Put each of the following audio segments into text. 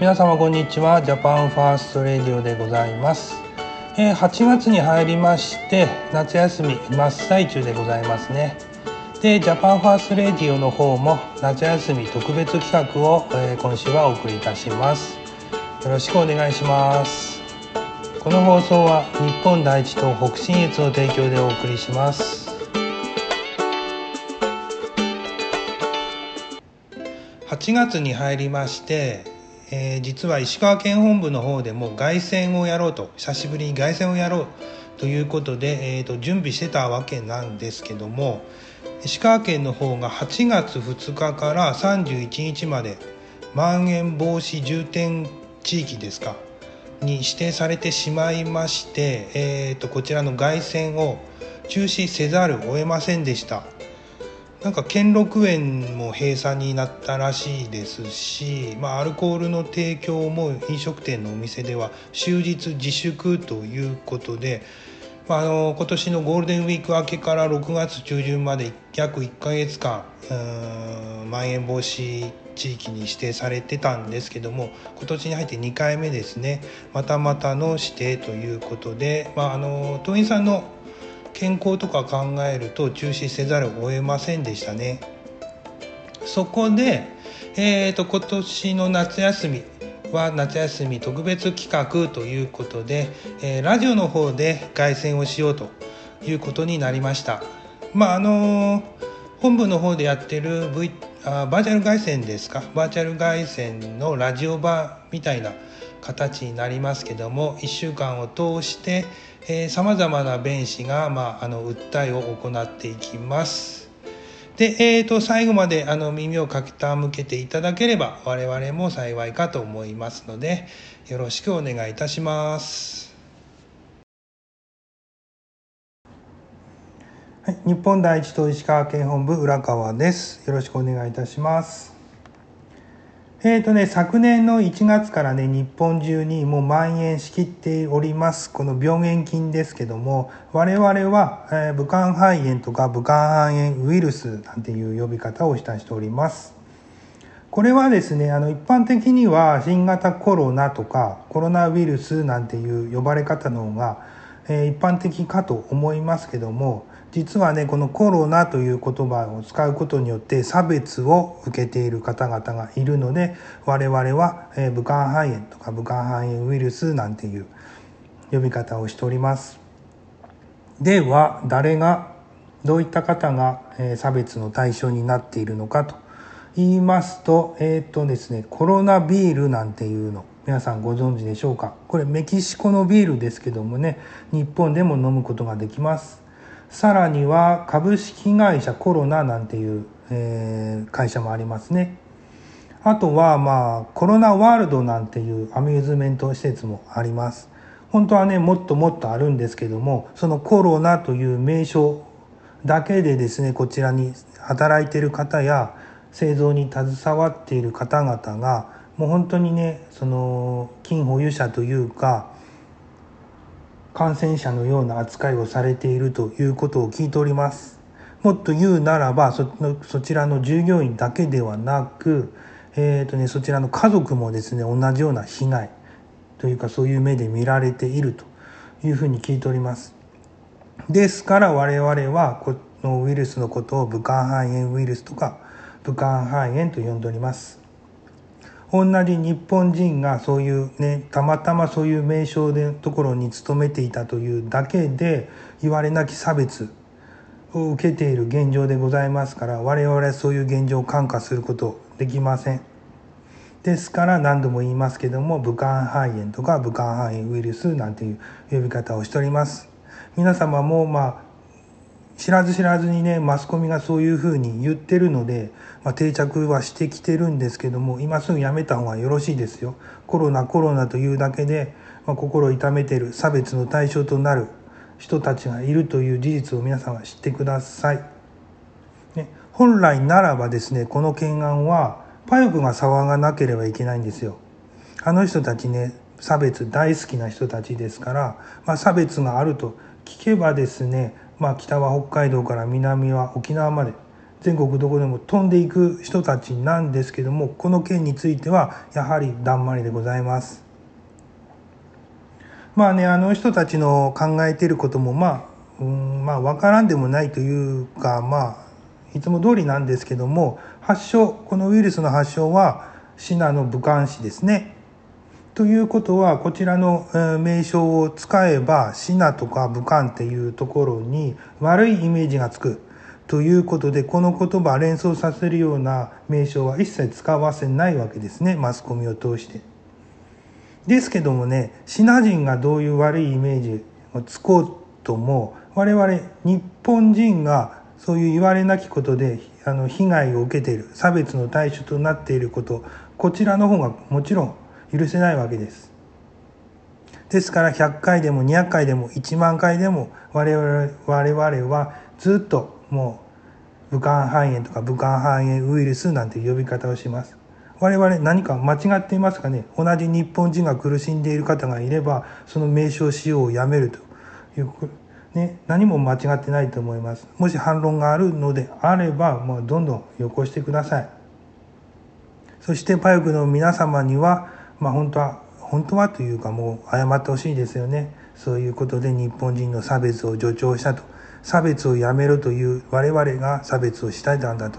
皆様こんにちは。 Japan First Radio でございます、えー8月に入りまして夏休み真っ最中でございますね。で Japan First Radio の方も夏休み特別企画を、えー今週はお送りいたします。よろしくお願いします。この放送は日本第一党北信越の提供でお送りします。8月に入りまして、えー実は石川県本部の方でも凱旋をやろうと久しぶりに凱旋をやろうということで、えーと準備してたわけなんですけども石川県の方が8月2日から31日までまん延防止重点地域ですかに指定されてしまいまして、えー、とこちらの凱旋を中止せざるを得ませんでした。なんか兼六園も閉鎖になったらしいですし、まあ、アルコールの提供も飲食店のお店では終日自粛ということで、まあ、あの今年のゴールデンウィーク明けから6月中旬まで約1ヶ月間まん延防止地域に指定されてたんですけども今年に入って2回目ですね。またまたの指定ということで、まあ、あの党員さんの健康とか考えると中止せざるを得ませんでしたね。そこで、えー、と今年の夏休みは夏休み特別企画ということで、えーラジオの方で凱旋をしようということになりました。まああの本部の方でやってる、v、あバーチャル凱旋ですか？バーチャル凱旋のラジオ版みたいな形になりますけども1週間を通してさまざまな弁士が、まあ、あの訴えを行っていきます。で、えー、と最後まであの耳を傾けていただければ我々も幸いかと思いますのでよろしくお願いいたします。はい、日本第一党石川県本部浦川です。よろしくお願いいたします。えーとね、昨年の1月からね日本中にもう蔓延しきっております。この病原菌ですけども我々は、えー武漢肺炎とか武漢肺炎ウイルスなんていう呼び方をしたしております。これはですねあの一般的には新型コロナとかコロナウイルスなんていう呼ばれ方の方が、えー一般的かと思いますけども実はねこのコロナという言葉を使うことによって差別を受けている方々がいるので我々は、えー武漢肺炎とか武漢肺炎ウイルスなんていう呼び方をしております。では誰がどういった方が、えー差別の対象になっているのかと。言いますとえっ、とですねコロナビールなんていうの皆さんご存知でしょうか？これメキシコのビールですけどもね日本でも飲むことができます。さらには株式会社コロナなんていう、えー会社もありますね。あとはまあコロナワールドなんていうアミューズメント施設もあります。本当はねもっともっとあるんですけどもそのコロナという名称だけでですねこちらに働いている方や製造に携わっている方々がもう本当にねその金保有者というか感染者のような扱いをされているということを聞いております。もっと言うならばそそちらの従業員だけではなく、えーとね、そちらの家族もですね同じような被害というかそういう目で見られているというふうに聞いております。ですから我々はこのウイルスのことを武漢肺炎ウイルスとか武漢肺炎と呼んでおります。同じ日本人がそういうねたまたまそういう名称でところに勤めていたというだけで言われなき差別を受けている現状でございますから我々はそういう現状を看過することできません。ですから何度も言いますけども武漢肺炎とか武漢肺炎ウイルスなんていう呼び方をしております。皆様もまあ知らず知らずにねマスコミがそういうふうに言ってるので、まあ、定着はしてきてるんですけども今すぐやめた方がよろしいですよ。コロナコロナというだけで、まあ、心を痛めてる差別の対象となる人たちがいるという事実を皆さんは知ってください、ね、本来ならばですねこの懸案はパヨクが騒がなければいけないんですよ。あの人たちね差別大好きな人たちですから、まあ、差別があると聞けばですね、まあ、北は北海道から南は沖縄まで全国どこでも飛んでいく人たちなんですけどもこの件についてはやはりだんまりでございます。まあねあの人たちの考えていることもまあうんまあ分からんでもないというかまあいつも通りなんですけども発症このウイルスの発症はシナの武漢市ですね。ということはこちらの名称を使えばシナとか武漢っていうところに悪いイメージがつくということでこの言葉連想させるような名称は一切使わせないわけですねマスコミを通して。ですけどもねシナ人がどういう悪いイメージをつこうとも我々日本人がそういう言われなきことであの被害を受けている差別の対象となっていることこちらの方がもちろん許せないわけです。ですから100回でも200回でも1万回でも我々我々はずっともう武漢肺炎とか武漢肺炎ウイルスなんて呼び方をします。我々何か間違っていますかね？同じ日本人が苦しんでいる方がいればその名称使用をやめるという、ね、何も間違ってないと思います。もし反論があるのであれば、もうどんどんよこしてください。そしてパイクの皆様にはまあ本当は本当はというかもう謝ってほしいですよねそういうことで日本人の差別を助長したと差別をやめろという我々が差別をしたいんだと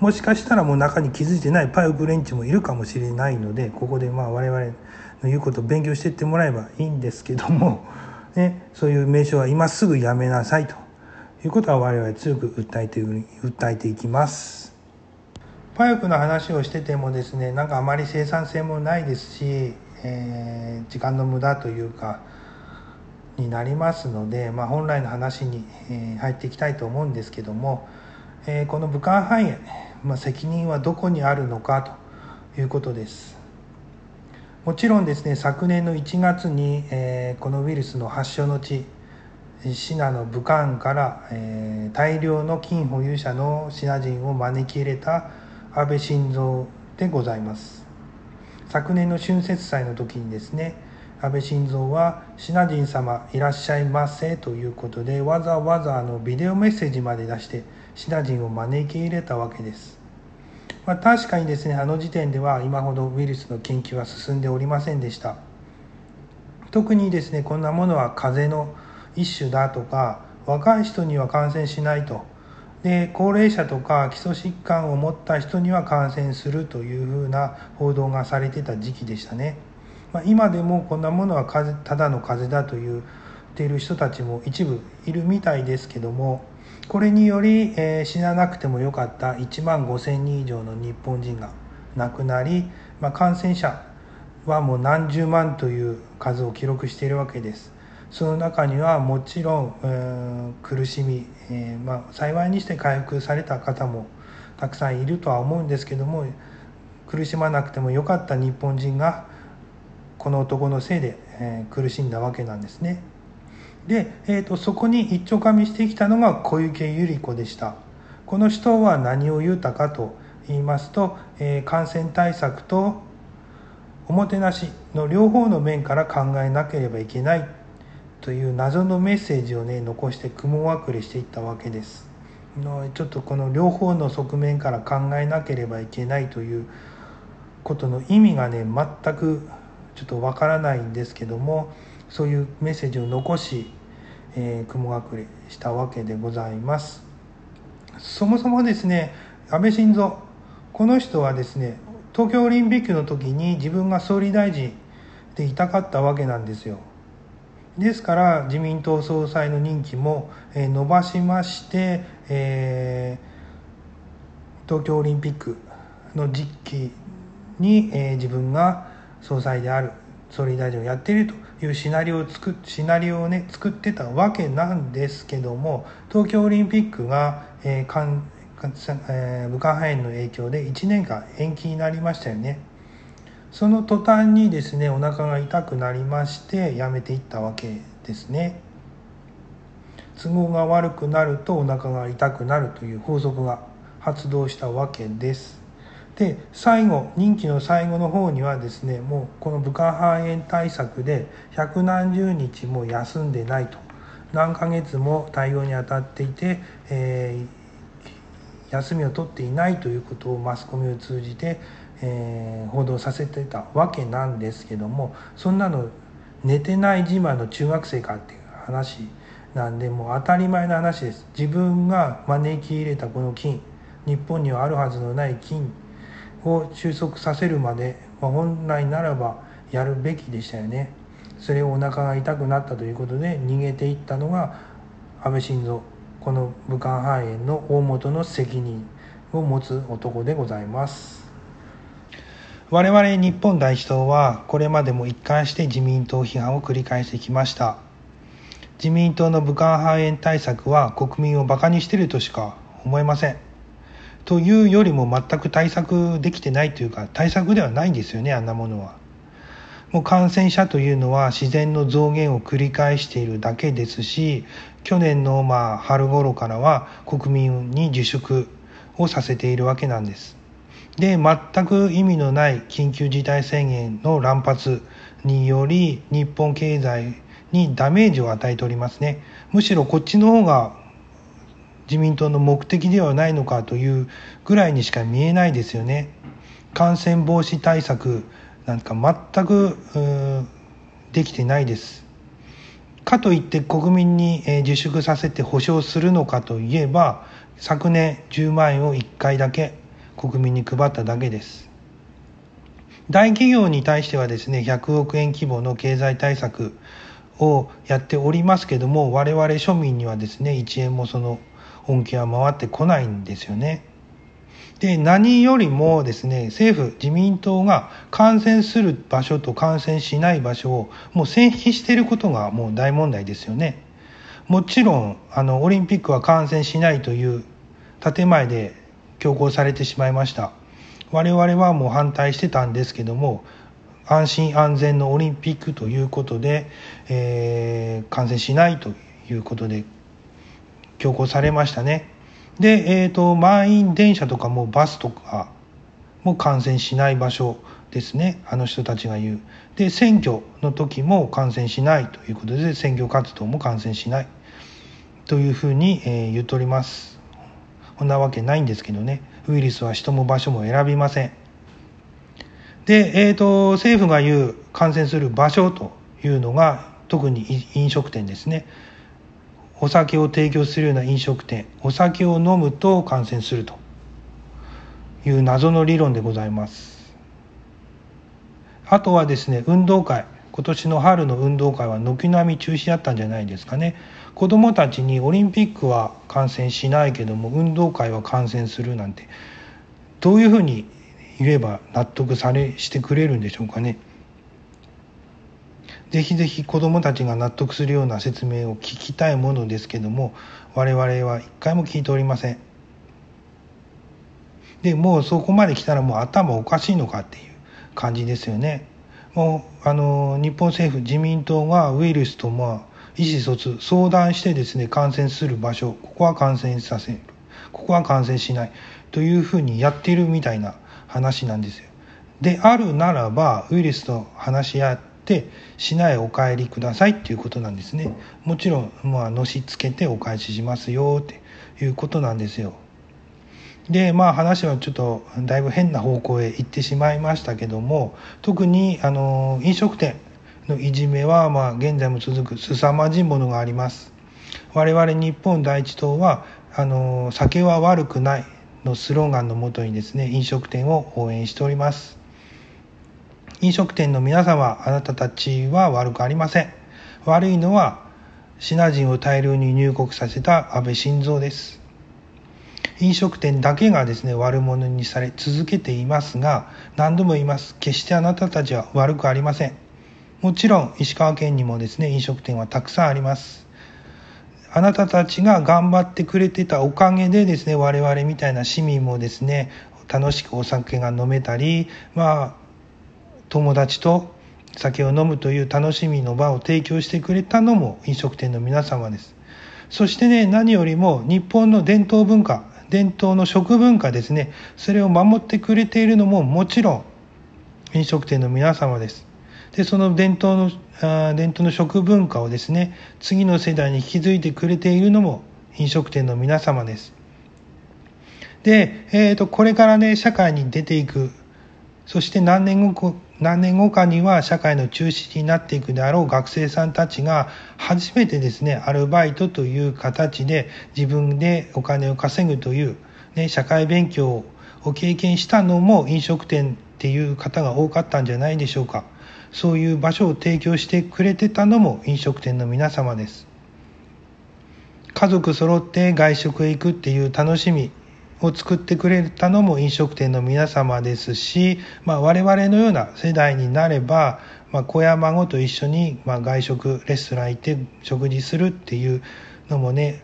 もしかしたらもう中に気づいてないパイオクレンチもいるかもしれないのでここでまあ我々の言うことを勉強していってもらえばいいんですけども、ね、そういう名称は今すぐやめなさいということは我々強く訴えて訴えていきます。パイプの話をしててもですねなんかあまり生産性もないですし、えー、時間の無駄というかになりますので、まあ、本来の話に、え入っていきたいと思うんですけども、えー、この武漢肺炎、まあ、責任はどこにあるのかということです。もちろんですね昨年の1月に、えー、このウイルスの発症の地シナの武漢から、えー、大量の金保有者のシナ人を招き入れた安倍晋三でございます昨年の春節祭の時にですね安倍晋三は「シナ人様いらっしゃいませ」ということでわざわざあのビデオメッセージまで出してシナ人を招き入れたわけです、まあ、確かにですねあの時点では今ほどウイルスの研究は進んでおりませんでした。特にですねこんなものは風邪の一種だとか若い人には感染しないと。で高齢者とか基礎疾患を持った人には感染するというふうな報道がされてた時期でしたね、まあ、今でもこんなものは風ただの風邪だと言っている人たちも一部いるみたいですけどもこれにより、えー、死ななくてもよかった1万5,000人以上の日本人が亡くなり、まあ、感染者はもう何十万という数を記録しているわけです。その中にはもちろん、えー、苦しみ、えー、まあ、幸いにして回復された方もたくさんいるとは思うんですけども苦しまなくてもよかった日本人がこの男のせいで、えー、苦しんだわけなんですね。で、えーと、そこに一丁かみしてきたのが小池百合子でした。この人は何を言うたかと言いますと、えー、感染対策とおもてなしの両方の面から考えなければいけないという謎のメッセージをね残して雲隠れしていったわけですの。ちょっとこの両方の側面から考えなければいけないということの意味がね全くちょっとわからないんですけどもそういうメッセージを残し、えー、雲隠れしたわけでございます。そもそもですね安倍晋三この人はですね東京オリンピックの時に自分が総理大臣でいたかったわけなんですよ。ですから自民党総裁の任期も延ばしまして、えー、東京オリンピックの実期に、えー、自分が総裁である。総理大臣をやっているというシナリオを作シナリオをね作ってたわけなんですけども東京オリンピックが、えーかんえー、武漢肺炎の影響で1年間延期になりましたよね。その途端にですねお腹が痛くなりましてやめていったわけですね。都合が悪くなるとお腹が痛くなるという法則が発動したわけです。で最後任期の最後の方にはですねもうこの武漢肺炎対策で百何十日も休んでないと。何ヶ月も対応に当たっていて、えー、休みを取っていないということをマスコミを通じて、えー、報道させてたわけなんですけどもそんなの寝てない自慢の中学生かっていう話なんでもう当たり前の話です。自分が招き入れたこの金日本にはあるはずのない金を収束させるまで、まあ、本来ならばやるべきでしたよね。それをお腹が痛くなったということで逃げていったのが安倍晋三この武漢肺炎の大元の責任を持つ男でございます。我々日本代表はこれまでも一貫して自民党批判を繰り返してきました。自民党の武漢肺炎対策は国民をバカにしているとしか思えません。というよりも全く対策できてないというか対策ではないんですよねあんなものはもう感染者というのは自然の増減を繰り返しているだけですし去年のまあ春頃からは国民に自粛をさせているわけなんです。で全く意味のない緊急事態宣言の乱発により日本経済にダメージを与えておりますねむしろこっちの方が自民党の目的ではないのかというぐらいにしか見えないですよね。感染防止対策なんか全くできてないです。かといって国民に自粛させて保証するのかといえば昨年10万円を1回だけ国民に配っただけです。大企業に対してはですね100億円規模の経済対策をやっておりますけども我々庶民にはですね1円もその恩恵は回ってこないんですよね。で何よりもですね政府自民党が感染する場所と感染しない場所をもう線引きしていることがもう大問題ですよね。もちろんあのオリンピックは感染しないという建前で強行されてしまいました。我々はもう反対してたんですけども安心安全のオリンピックということで、えー、感染しないということで強行されましたね。で、えーと、満員電車とかもバスとかも感染しない場所ですね。あの人たちが言う。で選挙の時も感染しないということで選挙活動も感染しない。というふうに、えー、言っております。こんなわけないんですけどね。ウイルスは人も場所も選びません。で、えーと政府が言う感染する場所というのが特に飲食店ですね。お酒を提供するような飲食店お酒を飲むと感染するという謎の理論でございますあとはですね運動会今年の春の運動会は軒並み中止だったんじゃないですかね子どもたちにオリンピックは感染しないけども運動会は感染するなんてどういうふうに言えば納得されしてくれるんでしょうかね。ぜひぜひ子どもたちが納得するような説明を聞きたいものですけども我々は一回も聞いておりません。でもうそこまで来たらもう頭おかしいのかっていう感じですよね。もうあの日本政府自民党がウイルスとまあ意思疎通相談してですね感染する場所ここは感染させる。ここは感染しないというふうにやってるみたいな話なんですよ。であるならばウイルスと話し合ってて市内お帰りくださいっていうことなんですね。もちろんまあのしつけてお返ししますよっていうことなんですよ。でまあ話はちょっとだいぶ変な方向へ行ってしまいましたけども特にあの飲食店のいじめはまあ現在も続く凄まじいものがあります。我々日本第一党はあの酒は悪くないのスローガンのもとにですね飲食店を応援しております。飲食店の皆様あなたたちは悪くありません。悪いのはシナ人を大量に入国させた安倍晋三です。飲食店だけがですね悪者にされ続けていますが何度も言います。決してあなたたちは悪くありません。もちろん石川県にもですね飲食店はたくさんあります。あなたたちが頑張ってくれてたおかげでですね我々みたいな市民もですね楽しくお酒が飲めたりまあ友達と酒を飲むという楽しみの場を提供してくれたのも飲食店の皆様です。そしてね、何よりも日本の伝統文化、伝統の食文化ですね、それを守ってくれているのももちろん飲食店の皆様です。で、その伝統の、あ伝統の食文化をですね、次の世代に引き継いでくれているのも飲食店の皆様です。で、えー、とこれからね社会に出ていくそして何年後何年後かには社会の中心になっていくであろう学生さんたちが初めてですねアルバイトという形で自分でお金を稼ぐという、ね、社会勉強を経験したのも飲食店っていう方が多かったんじゃないでしょうか。そういう場所を提供してくれてたのも飲食店の皆様です。家族揃って外食へ行くっていう楽しみを作ってくれたのも飲食店の皆様ですし、まあ、我々のような世代になれば、まあ、子や孫と一緒に、ま、外食レストラン行って食事するっていうのもね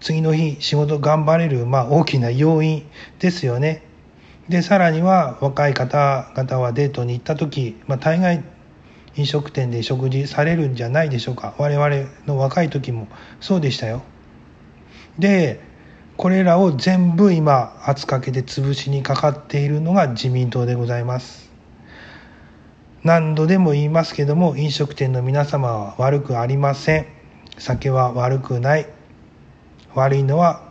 次の日仕事頑張れる、まあ、大きな要因ですよね。でさらには若い方々はデートに行った時、まあ、大概飲食店で食事されるんじゃないでしょうか我々の若い時もそうでしたよ。でこれらを全部今圧かけて潰しにかかっているのが自民党でございます。何度でも言いますけども飲食店の皆様は悪くありません。酒は悪くない。悪いのは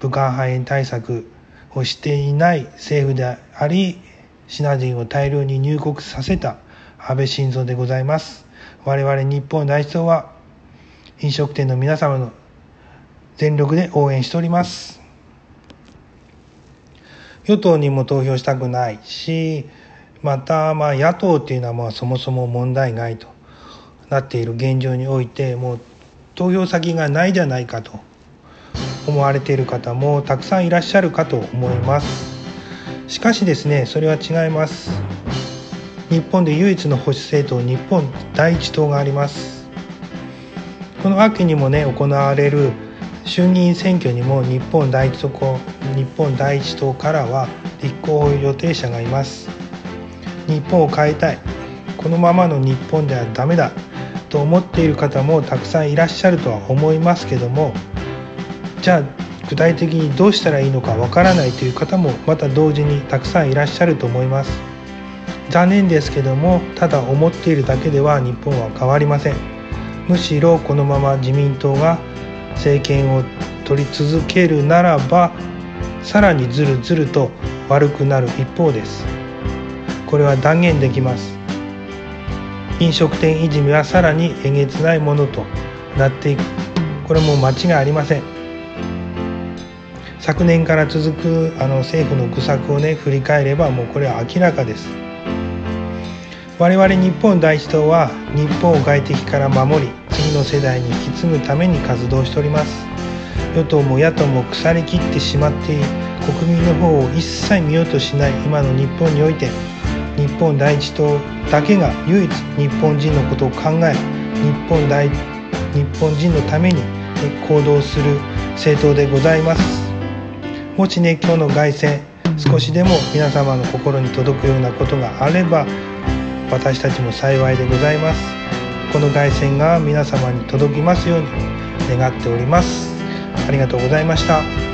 武漢肺炎対策をしていない政府であり品人を大量に入国させた安倍晋三でございます。我々日本代表は飲食店の皆様の全力で応援しております。与党にも投票したくないしまたまあ野党っていうのはまあそもそも問題外となっている現状においてもう投票先がないじゃないかと思われている方もたくさんいらっしゃるかと思います。しかしですねそれは違います。日本で唯一の保守政党日本第一党があります。この秋にもね行われる衆議院選挙にも日本第一党日本第一党からは立候補予定者がいます。日本を変えたい。このままの日本ではダメだと思っている方もたくさんいらっしゃるとは思いますけどもじゃあ具体的にどうしたらいいのかわからないという方もまた同時にたくさんいらっしゃると思います。残念ですけどもただ思っているだけでは日本は変わりません。むしろこのまま自民党が政権を取り続けるならばさらにずるずると悪くなる一方です。これは断言できます。飲食店いじめはさらにえげつないものとなっていく。これも間違いありません。昨年から続くあの政府の愚策をね振り返ればもうこれは明らかです。我々日本第一党は日本を外敵から守り次の世代に引き継ぐために活動しております。与党も野党も腐りきってしまって国民の方を一切見ようとしない。今の日本において。日本第一党だけが唯一日本人のことを考え日本大日本人のために行動する政党でございます。もしね今日の凱旋少しでも皆様の心に届くようなことがあれば私たちも幸いでございます。この凱旋が皆様に届きますように願っております。ありがとうございました。